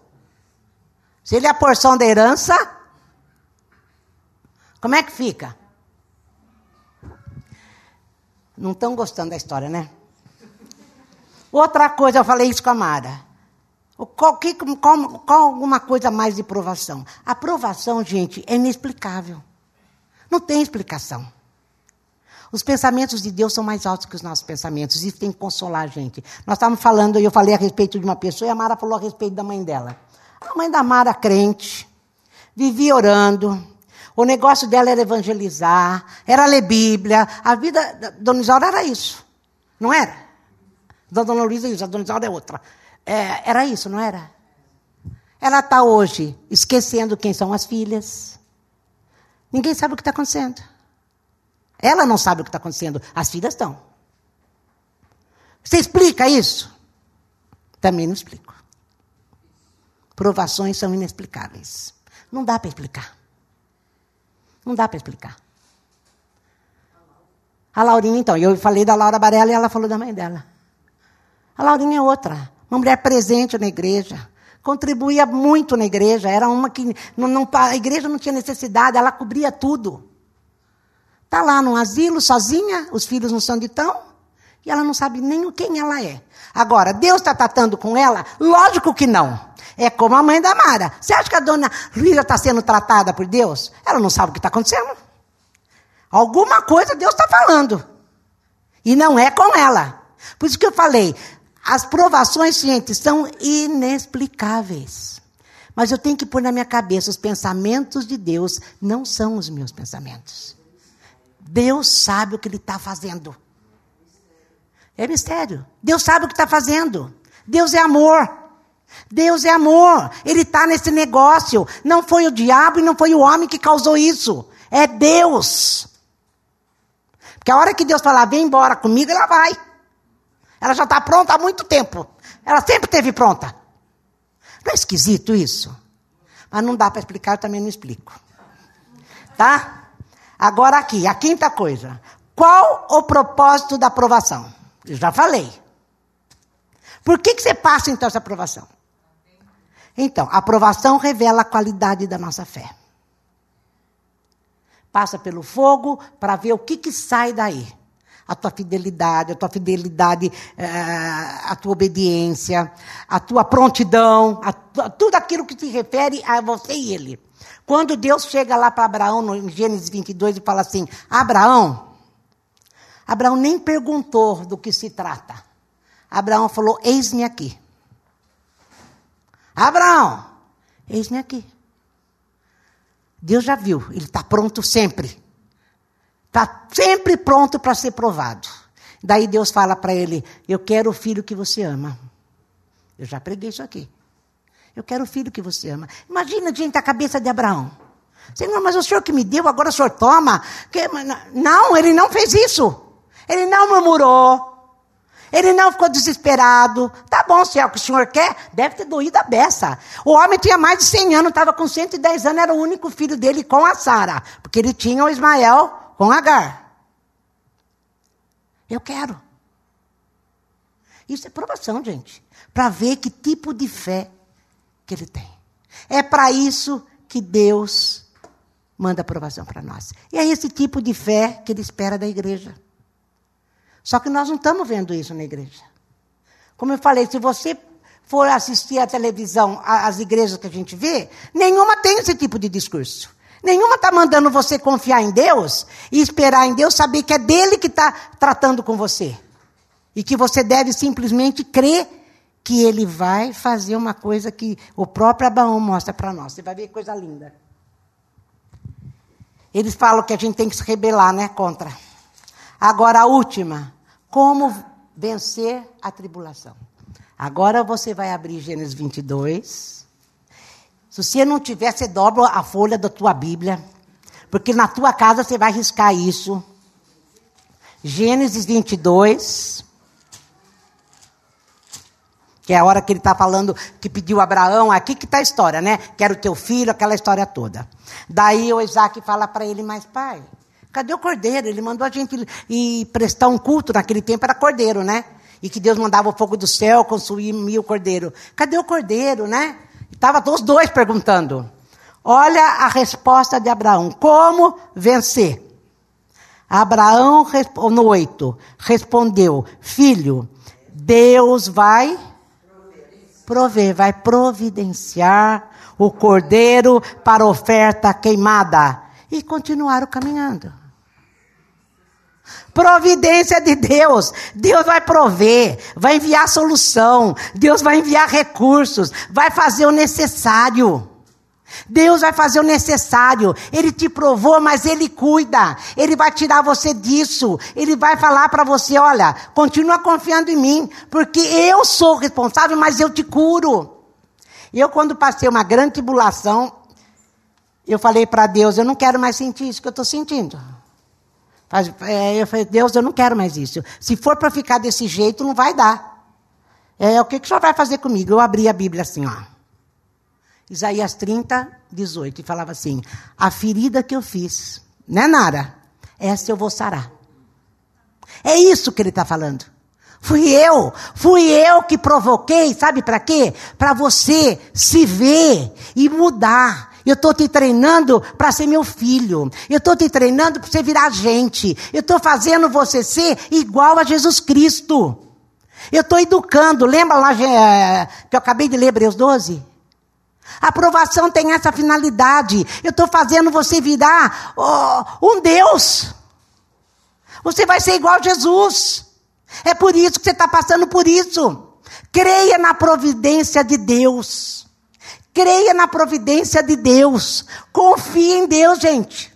Se ele é a porção da herança, como é que fica? Não estão gostando da história, né? Outra coisa, eu falei isso com a Mara. Qual, que, qual, qual alguma coisa mais de provação? A provação, gente, é inexplicável. Não tem explicação. Os pensamentos de Deus são mais altos que os nossos pensamentos. Isso tem que consolar a gente. Nós estávamos falando, e eu falei a respeito de uma pessoa, e a Mara falou a respeito da mãe dela. A mãe da Mara, crente, vivia orando. O negócio dela era evangelizar, era ler Bíblia. A vida da Dona Isaura era isso. Não era? Da Dona Luísa, isso, a Dona Isaura é outra. É, era isso, não era? Ela está hoje esquecendo quem são as filhas. Ninguém sabe o que está acontecendo. Ela não sabe o que está acontecendo. As filhas estão. Você explica isso? Também não explico. Provações são inexplicáveis. Não dá para explicar. Não dá para explicar. A Laurinha, então, eu falei da Laura Barella e ela falou da mãe dela. A Laurinha é outra, uma mulher presente na igreja, contribuía muito na igreja, era uma que não, não, a igreja não tinha necessidade, ela cobria tudo. Está lá num asilo, sozinha, os filhos não são de tão, e ela não sabe nem quem ela é. Agora, Deus está tratando com ela? Lógico que não. É como a mãe da Mara. Você acha que a dona Luísa está sendo tratada por Deus? Ela não sabe o que está acontecendo. Alguma coisa Deus está falando. E não é com ela. Por isso que eu falei, as provações, gente, são inexplicáveis. Mas eu tenho que pôr na minha cabeça: os pensamentos de Deus não são os meus pensamentos. Deus sabe o que Ele está fazendo. É mistério. Deus sabe o que está fazendo. Deus é amor. Deus é amor. Ele está nesse negócio. Não foi o diabo e não foi o homem que causou isso. É Deus. Porque a hora que Deus falar, vem embora comigo, ela vai. Ela já está pronta há muito tempo. Ela sempre esteve pronta. Não é esquisito isso? Mas não dá para explicar, eu também não explico. Tá? Agora aqui, a quinta coisa. Qual o propósito da aprovação? Eu já falei. Por que, que você passa então essa aprovação? Então, a aprovação revela a qualidade da nossa fé. Passa pelo fogo para ver o que, que sai daí a tua fidelidade, a tua fidelidade, eh, a tua obediência, a tua prontidão, a tua, tudo aquilo que se refere a você e ele. Quando Deus chega lá para Abraão, no Gênesis 22, e fala assim: Abraão, Abraão nem perguntou do que se trata. Abraão falou: Eis-me aqui. Abraão, eis-me aqui. Deus já viu, ele está pronto sempre. Está sempre pronto para ser provado. Daí Deus fala para ele: Eu quero o filho que você ama. Eu já preguei isso aqui. Eu quero o filho que você ama. Imagina, gente, a cabeça de Abraão. Senhor, mas o senhor que me deu, agora o senhor toma. Que... Não, ele não fez isso. Ele não murmurou. Ele não ficou desesperado. Tá bom, se é o que o senhor quer, deve ter doído a beça. O homem tinha mais de 100 anos, estava com 110 anos, era o único filho dele com a Sara. Porque ele tinha o Ismael com Agar. Eu quero. Isso é provação, gente. Para ver que tipo de fé que ele tem. É para isso que Deus manda aprovação para nós. E é esse tipo de fé que ele espera da igreja. Só que nós não estamos vendo isso na igreja. Como eu falei, se você for assistir à televisão, às igrejas que a gente vê, nenhuma tem esse tipo de discurso. Nenhuma está mandando você confiar em Deus e esperar em Deus saber que é dele que está tratando com você. E que você deve simplesmente crer que ele vai fazer uma coisa que o próprio Abraão mostra para nós. Você vai ver coisa linda. Eles falam que a gente tem que se rebelar, né, contra. Agora a última, como vencer a tribulação? Agora você vai abrir Gênesis 22. Se você não tiver, você dobra a folha da tua Bíblia. Porque na tua casa você vai riscar isso. Gênesis 22. Que é a hora que ele está falando, que pediu Abraão, aqui que está a história, né? Quero teu filho, aquela história toda. Daí o Isaac fala para ele, mas pai, Cadê o cordeiro? Ele mandou a gente ir prestar um culto naquele tempo, era cordeiro, né? E que Deus mandava o fogo do céu consumir o cordeiro. Cadê o cordeiro, né? Estava os dois perguntando. Olha a resposta de Abraão. Como vencer? Abraão, no 8, respondeu: Filho, Deus vai prover, vai providenciar o cordeiro para oferta queimada. E continuaram caminhando. Providência de Deus. Deus vai prover, vai enviar solução, Deus vai enviar recursos, vai fazer o necessário. Deus vai fazer o necessário. Ele te provou, mas ele cuida. Ele vai tirar você disso. Ele vai falar para você, olha, continua confiando em mim, porque eu sou responsável, mas eu te curo. Eu quando passei uma grande tribulação, eu falei para Deus, eu não quero mais sentir isso que eu estou sentindo. É, eu falei, Deus, eu não quero mais isso. Se for para ficar desse jeito, não vai dar. É, o que, que o senhor vai fazer comigo? Eu abri a Bíblia assim, ó. Isaías 30, 18, e falava assim: A ferida que eu fiz, né, Nara? Essa eu vou sarar. É isso que ele está falando. Fui eu, fui eu que provoquei, sabe para quê? Para você se ver e mudar. Eu estou te treinando para ser meu filho. Eu estou te treinando para você virar gente. Eu estou fazendo você ser igual a Jesus Cristo. Eu estou educando. Lembra lá que eu acabei de ler Hebreus 12? A aprovação tem essa finalidade. Eu estou fazendo você virar oh, um Deus. Você vai ser igual a Jesus. É por isso que você está passando por isso. Creia na providência de Deus. Creia na providência de Deus. Confie em Deus, gente.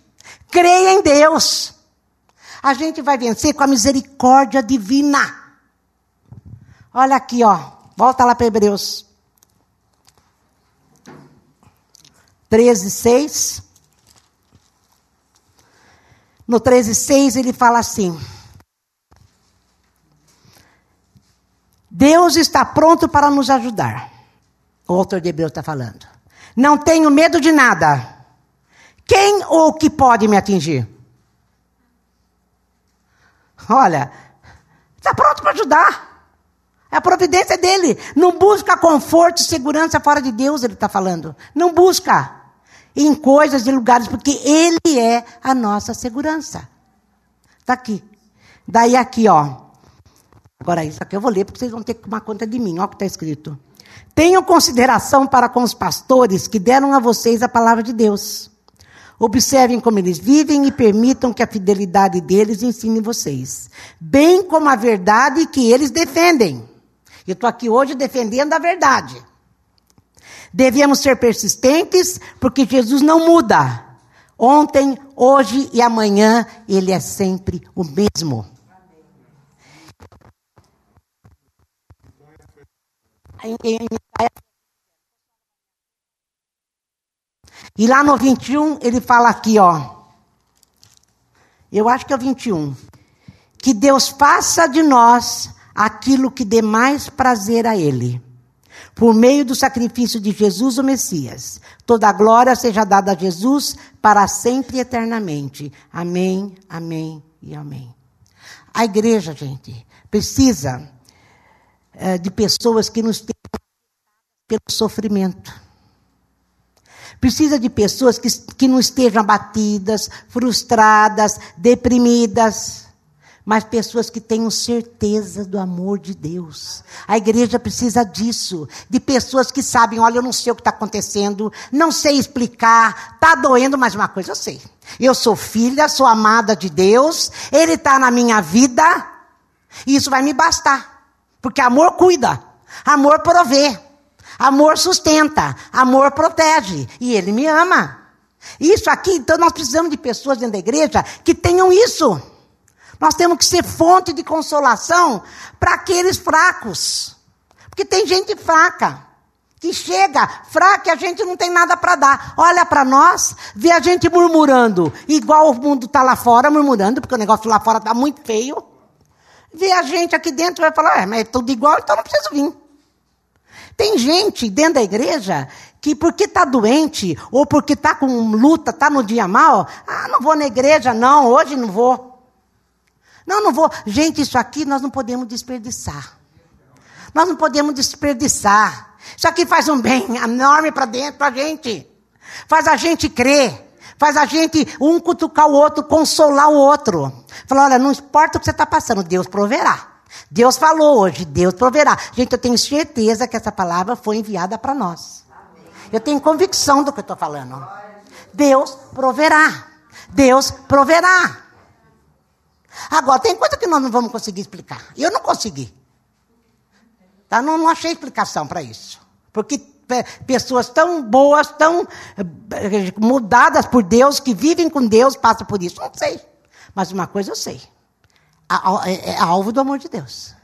Creia em Deus. A gente vai vencer com a misericórdia divina. Olha aqui, ó. Volta lá para Hebreus. 13, 6. No 13, 6 ele fala assim: Deus está pronto para nos ajudar. O autor de Hebreus está falando. Não tenho medo de nada. Quem ou que pode me atingir? Olha, está pronto para ajudar. É a providência dele. Não busca conforto e segurança fora de Deus, ele está falando. Não busca em coisas e lugares, porque ele é a nossa segurança. Está aqui. Daí aqui, ó. Agora, isso aqui eu vou ler, porque vocês vão ter que tomar conta de mim. Olha o que está escrito. Tenham consideração para com os pastores que deram a vocês a palavra de Deus. Observem como eles vivem e permitam que a fidelidade deles ensine vocês, bem como a verdade que eles defendem. Eu estou aqui hoje defendendo a verdade. Devemos ser persistentes, porque Jesus não muda. Ontem, hoje e amanhã, Ele é sempre o mesmo. em, em E lá no 21, ele fala aqui, ó. Eu acho que é o 21. Que Deus faça de nós aquilo que dê mais prazer a Ele. Por meio do sacrifício de Jesus, o Messias. Toda a glória seja dada a Jesus para sempre e eternamente. Amém, amém e amém. A igreja, gente, precisa é, de pessoas que nos pelo sofrimento. Precisa de pessoas que, que não estejam abatidas, frustradas, deprimidas, mas pessoas que tenham certeza do amor de Deus. A igreja precisa disso, de pessoas que sabem, olha, eu não sei o que está acontecendo, não sei explicar, está doendo, mas uma coisa eu sei. Eu sou filha, sou amada de Deus, Ele está na minha vida, e isso vai me bastar, porque amor cuida, amor provê. Amor sustenta, amor protege. E Ele me ama. Isso aqui, então nós precisamos de pessoas dentro da igreja que tenham isso. Nós temos que ser fonte de consolação para aqueles fracos. Porque tem gente fraca, que chega fraca e a gente não tem nada para dar. Olha para nós, vê a gente murmurando, igual o mundo está lá fora murmurando, porque o negócio lá fora está muito feio. Vê a gente aqui dentro e vai falar, é, mas é tudo igual, então não preciso vir. Tem gente dentro da igreja que porque está doente ou porque está com luta, está no dia mal, ah, não vou na igreja, não, hoje não vou. Não, não vou. Gente, isso aqui nós não podemos desperdiçar. Nós não podemos desperdiçar. Isso aqui faz um bem enorme para dentro da gente. Faz a gente crer. Faz a gente um cutucar o outro, consolar o outro. Falar, olha, não importa o que você está passando, Deus proverá. Deus falou hoje, Deus proverá. Gente, eu tenho certeza que essa palavra foi enviada para nós. Eu tenho convicção do que eu estou falando. Deus proverá. Deus proverá. Agora, tem coisa que nós não vamos conseguir explicar. Eu não consegui. Tá? Não, não achei explicação para isso. Porque pessoas tão boas, tão eh, mudadas por Deus, que vivem com Deus, passam por isso. Não sei. Mas uma coisa eu sei. É, é alvo do amor de Deus.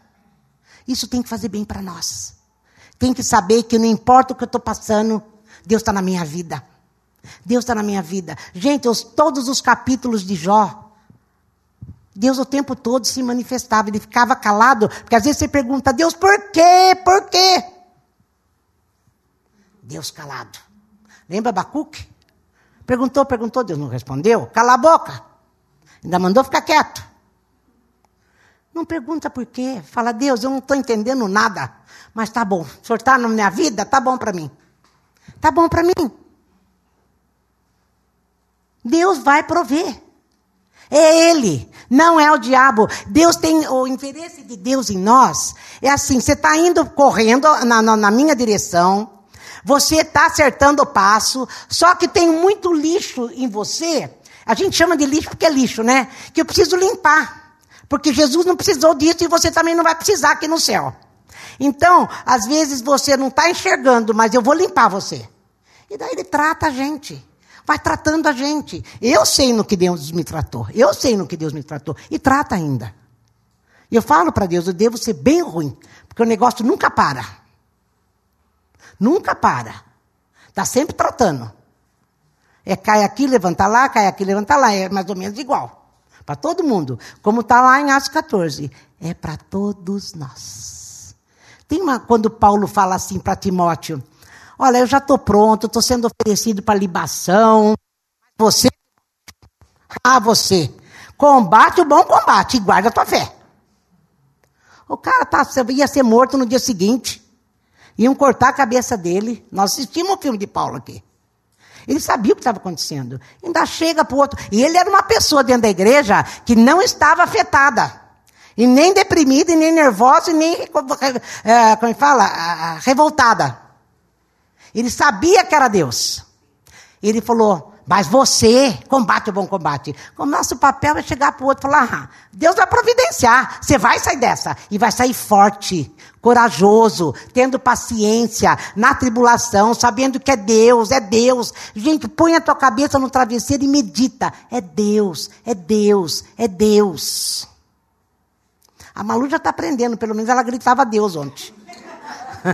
Isso tem que fazer bem para nós. Tem que saber que não importa o que eu estou passando, Deus está na minha vida. Deus está na minha vida. Gente, os, todos os capítulos de Jó, Deus o tempo todo se manifestava. Ele ficava calado, porque às vezes você pergunta, Deus, por quê? Por quê? Deus calado. Lembra Abacuque? Perguntou, perguntou, Deus não respondeu. Cala a boca. Ainda mandou ficar quieto. Não pergunta por quê. Fala, Deus, eu não estou entendendo nada. Mas tá bom. O senhor está na minha vida? Tá bom para mim. Tá bom para mim. Deus vai prover. É Ele, não é o diabo. Deus tem o interesse de Deus em nós. É assim: você está indo correndo na, na, na minha direção, você está acertando o passo, só que tem muito lixo em você. A gente chama de lixo porque é lixo, né? Que eu preciso limpar. Porque Jesus não precisou disso e você também não vai precisar aqui no céu. Então, às vezes você não está enxergando, mas eu vou limpar você. E daí ele trata a gente. Vai tratando a gente. Eu sei no que Deus me tratou. Eu sei no que Deus me tratou. E trata ainda. E eu falo para Deus, eu devo ser bem ruim. Porque o negócio nunca para. Nunca para. Está sempre tratando. É cai aqui, levanta lá, cai aqui, levanta lá. É mais ou menos igual. Para todo mundo. Como está lá em Atos 14. É para todos nós. Tem uma, quando Paulo fala assim para Timóteo: Olha, eu já estou pronto, estou sendo oferecido para libação. Você, ah, você, combate o bom combate e guarda a tua fé. O cara tá, ia ser morto no dia seguinte. Iam cortar a cabeça dele. Nós assistimos o filme de Paulo aqui. Ele sabia o que estava acontecendo. Ainda chega para o outro. E ele era uma pessoa dentro da igreja que não estava afetada. E nem deprimida, e nem nervosa, e nem, é, como fala, revoltada. Ele sabia que era Deus. Ele falou, mas você combate o bom combate. O nosso papel é chegar para o outro e falar: ah, Deus vai providenciar, você vai sair dessa. E vai sair forte, corajoso, tendo paciência, na tribulação, sabendo que é Deus, é Deus. Gente, põe a tua cabeça no travesseiro e medita: é Deus, é Deus, é Deus. A Malu já está aprendendo, pelo menos ela gritava Deus ontem.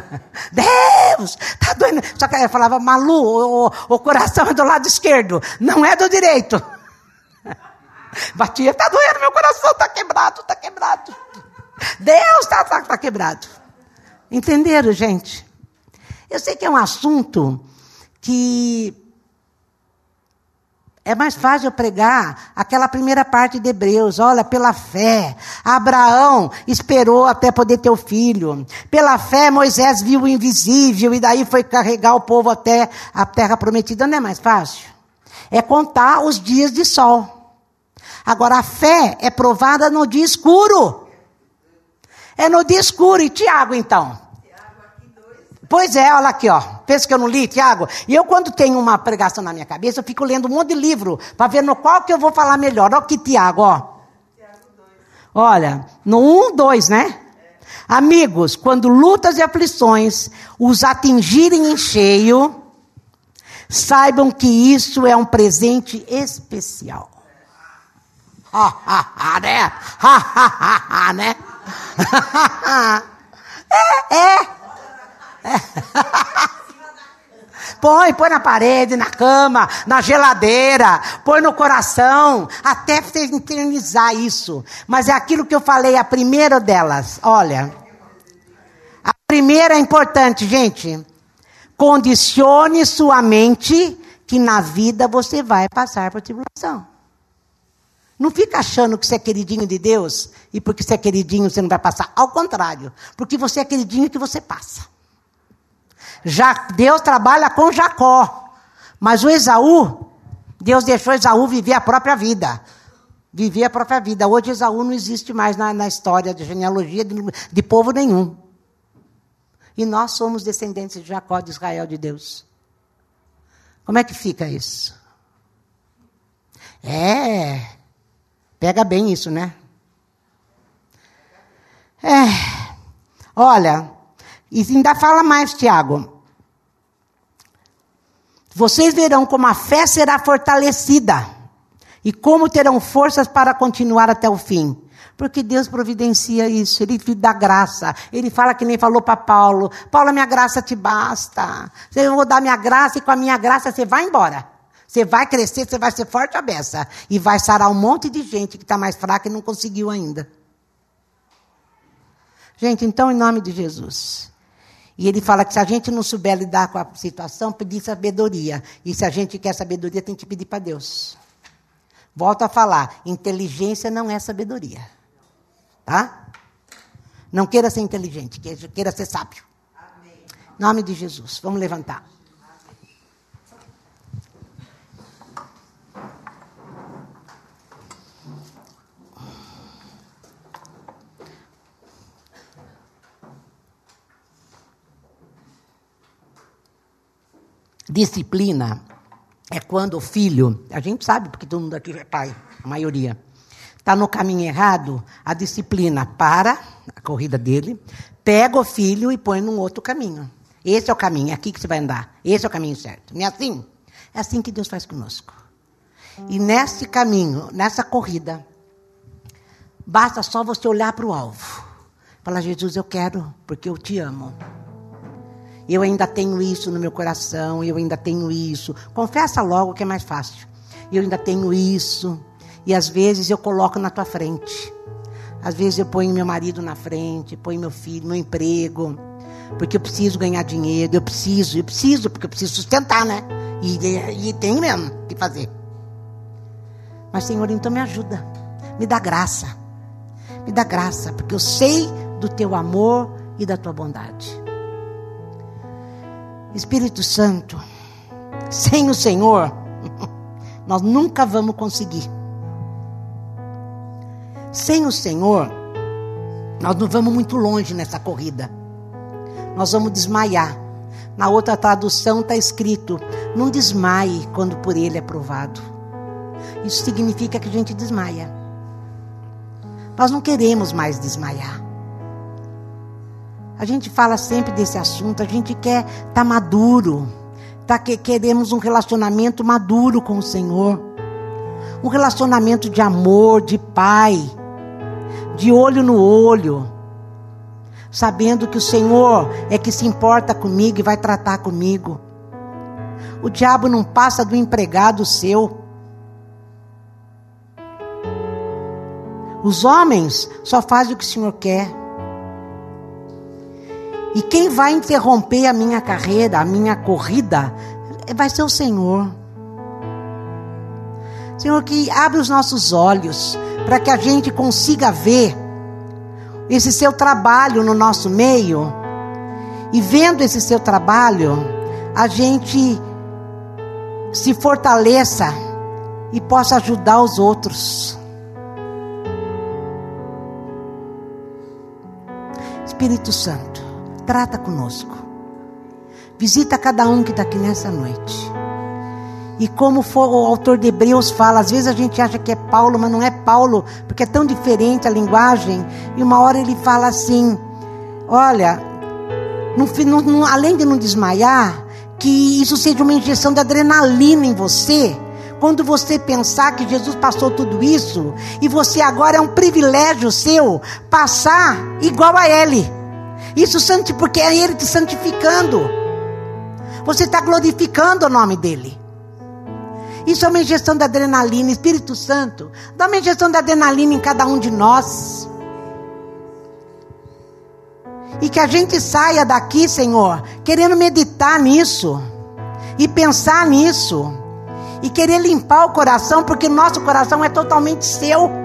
[LAUGHS] Deus, tá doendo. Só que ela falava, Malu, o, o coração é do lado esquerdo, não é do direito. [LAUGHS] Batia, tá doendo, meu coração tá quebrado, tá quebrado. Deus tá, tá, tá quebrado. Entenderam, gente? Eu sei que é um assunto que é mais fácil pregar aquela primeira parte de Hebreus. Olha, pela fé, Abraão esperou até poder ter o filho. Pela fé, Moisés viu o invisível e daí foi carregar o povo até a terra prometida. Não é mais fácil? É contar os dias de sol. Agora, a fé é provada no dia escuro. É no dia escuro. E Tiago, então? Pois é, olha aqui, ó. Pensa que eu não li, Tiago? E eu, quando tenho uma pregação na minha cabeça, eu fico lendo um monte de livro para ver no qual que eu vou falar melhor. Olha aqui, Tiago, ó. Olha, no 1, 2, né? Amigos, quando lutas e aflições os atingirem em cheio, saibam que isso é um presente especial. Ha, ha, ha, né? Ha, ha, ha, ha, né? [LAUGHS] é, é. [LAUGHS] põe, põe na parede, na cama, na geladeira, põe no coração, até internizar isso. Mas é aquilo que eu falei, a primeira delas. Olha, a primeira é importante, gente. Condicione sua mente que na vida você vai passar por tribulação. Não fica achando que você é queridinho de Deus e porque você é queridinho você não vai passar. Ao contrário, porque você é queridinho que você passa. Já Deus trabalha com Jacó. Mas o Esaú, Deus deixou Esaú viver a própria vida. Viver a própria vida. Hoje Esaú não existe mais na, na história de genealogia de, de povo nenhum. E nós somos descendentes de Jacó, de Israel, de Deus. Como é que fica isso? É. Pega bem isso, né? É. Olha, e ainda fala mais, Tiago. Vocês verão como a fé será fortalecida e como terão forças para continuar até o fim. Porque Deus providencia isso, Ele dá graça. Ele fala que nem falou para Paulo: Paulo, minha graça te basta. Eu vou dar minha graça e com a minha graça você vai embora. Você vai crescer, você vai ser forte a beça. E vai sarar um monte de gente que está mais fraca e não conseguiu ainda. Gente, então, em nome de Jesus. E ele fala que se a gente não souber lidar com a situação, pedir sabedoria. E se a gente quer sabedoria, tem que pedir para Deus. Volto a falar, inteligência não é sabedoria. Tá? Não queira ser inteligente, queira ser sábio. Em nome de Jesus. Vamos levantar. Disciplina é quando o filho, a gente sabe porque todo mundo aqui é pai, a maioria, está no caminho errado, a disciplina para a corrida dele, pega o filho e põe num outro caminho. Esse é o caminho, é aqui que você vai andar. Esse é o caminho certo. Não é assim? É assim que Deus faz conosco. E nesse caminho, nessa corrida, basta só você olhar para o alvo. Falar, Jesus, eu quero, porque eu te amo. Eu ainda tenho isso no meu coração, eu ainda tenho isso. Confessa logo que é mais fácil. Eu ainda tenho isso. E às vezes eu coloco na tua frente. Às vezes eu ponho meu marido na frente, ponho meu filho, meu emprego. Porque eu preciso ganhar dinheiro, eu preciso, eu preciso, porque eu preciso sustentar, né? E, e, tenho mesmo que fazer. Mas, Senhor, então me ajuda. Me dá graça. Me dá graça, porque eu sei do teu amor e da tua bondade. Espírito Santo, sem o Senhor, [LAUGHS] nós nunca vamos conseguir. Sem o Senhor, nós não vamos muito longe nessa corrida. Nós vamos desmaiar. Na outra tradução está escrito: não desmaie quando por Ele é provado. Isso significa que a gente desmaia. Nós não queremos mais desmaiar. A gente fala sempre desse assunto, a gente quer estar tá maduro, tá, que, queremos um relacionamento maduro com o Senhor. Um relacionamento de amor, de pai, de olho no olho. sabendo que o Senhor é que se importa comigo e vai tratar comigo. O diabo não passa do empregado seu. Os homens só fazem o que o Senhor quer. E quem vai interromper a minha carreira, a minha corrida, vai ser o Senhor. Senhor, que abre os nossos olhos para que a gente consiga ver esse seu trabalho no nosso meio. E vendo esse seu trabalho, a gente se fortaleça e possa ajudar os outros. Espírito Santo, trata conosco. Visita cada um que está aqui nessa noite. E como for, o autor de Hebreus fala, às vezes a gente acha que é Paulo, mas não é Paulo, porque é tão diferente a linguagem. E uma hora ele fala assim: olha, no, no, além de não desmaiar, que isso seja uma injeção de adrenalina em você. Quando você pensar que Jesus passou tudo isso, e você agora é um privilégio seu passar igual a Ele. Isso porque é Ele te santificando. Você está glorificando o nome dEle. Isso é uma injeção de adrenalina, Espírito Santo. Dá uma injeção de adrenalina em cada um de nós. E que a gente saia daqui, Senhor, querendo meditar nisso. E pensar nisso. E querer limpar o coração, porque nosso coração é totalmente seu.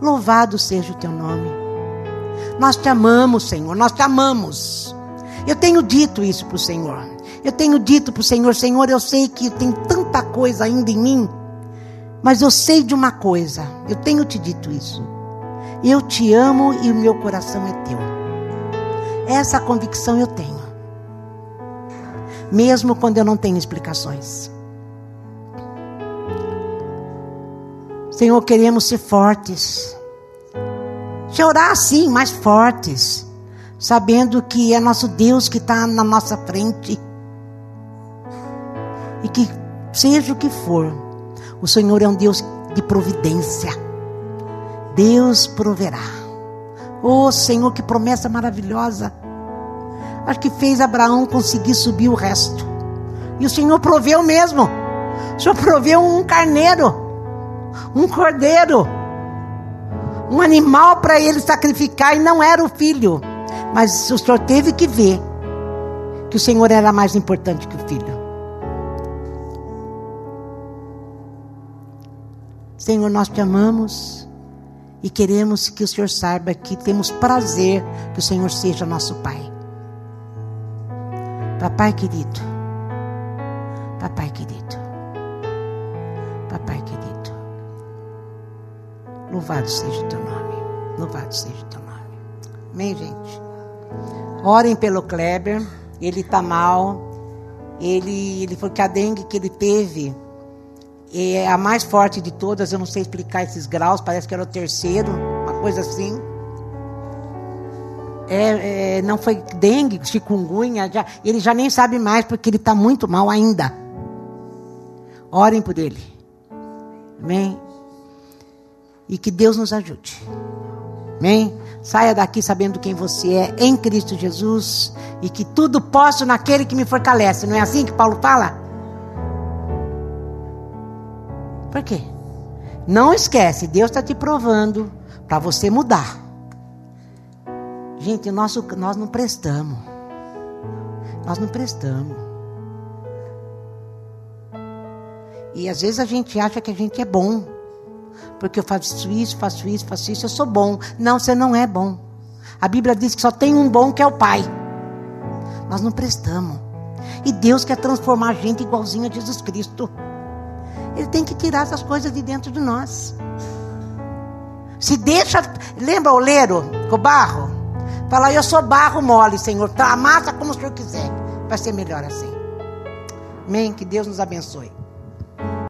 Louvado seja o teu nome. Nós te amamos, Senhor, nós te amamos. Eu tenho dito isso para o Senhor. Eu tenho dito para o Senhor: Senhor, eu sei que tem tanta coisa ainda em mim, mas eu sei de uma coisa. Eu tenho te dito isso. Eu te amo e o meu coração é teu. Essa convicção eu tenho. Mesmo quando eu não tenho explicações. Senhor, queremos ser fortes. Chorar sim, mas fortes sabendo que é nosso Deus que está na nossa frente. E que seja o que for, o Senhor é um Deus de providência. Deus proverá. Oh Senhor, que promessa maravilhosa. Acho que fez Abraão conseguir subir o resto. E o Senhor proveu mesmo. O Senhor proveu um carneiro, um cordeiro, um animal para ele sacrificar e não era o filho. Mas o senhor teve que ver que o Senhor era mais importante que o filho. Senhor, nós te amamos e queremos que o Senhor saiba que temos prazer que o Senhor seja nosso Pai. Papai querido, Papai querido, louvado seja o teu nome, louvado seja o teu nome. Amém, gente? Orem pelo Kleber, ele está mal. Ele, ele foi que a dengue que ele teve é a mais forte de todas. Eu não sei explicar esses graus, parece que era o terceiro, uma coisa assim. É, é, não foi dengue, chikungunya, já, ele já nem sabe mais porque ele está muito mal ainda. Orem por ele. Amém? E que Deus nos ajude. Amém? Saia daqui sabendo quem você é em Cristo Jesus e que tudo posso naquele que me fortalece. Não é assim que Paulo fala? Por quê? Não esquece, Deus está te provando para você mudar. Gente, nosso, nós não prestamos. Nós não prestamos. E às vezes a gente acha que a gente é bom porque eu faço isso, faço isso, faço isso, eu sou bom. Não, você não é bom. A Bíblia diz que só tem um bom que é o Pai. Nós não prestamos. E Deus quer transformar a gente igualzinho a Jesus Cristo. Ele tem que tirar essas coisas de dentro de nós. Se deixa, lembra o oleiro com barro? Fala, eu sou barro mole, Senhor. Tá, amassa como o Senhor quiser. Vai ser melhor assim. Amém. Que Deus nos abençoe.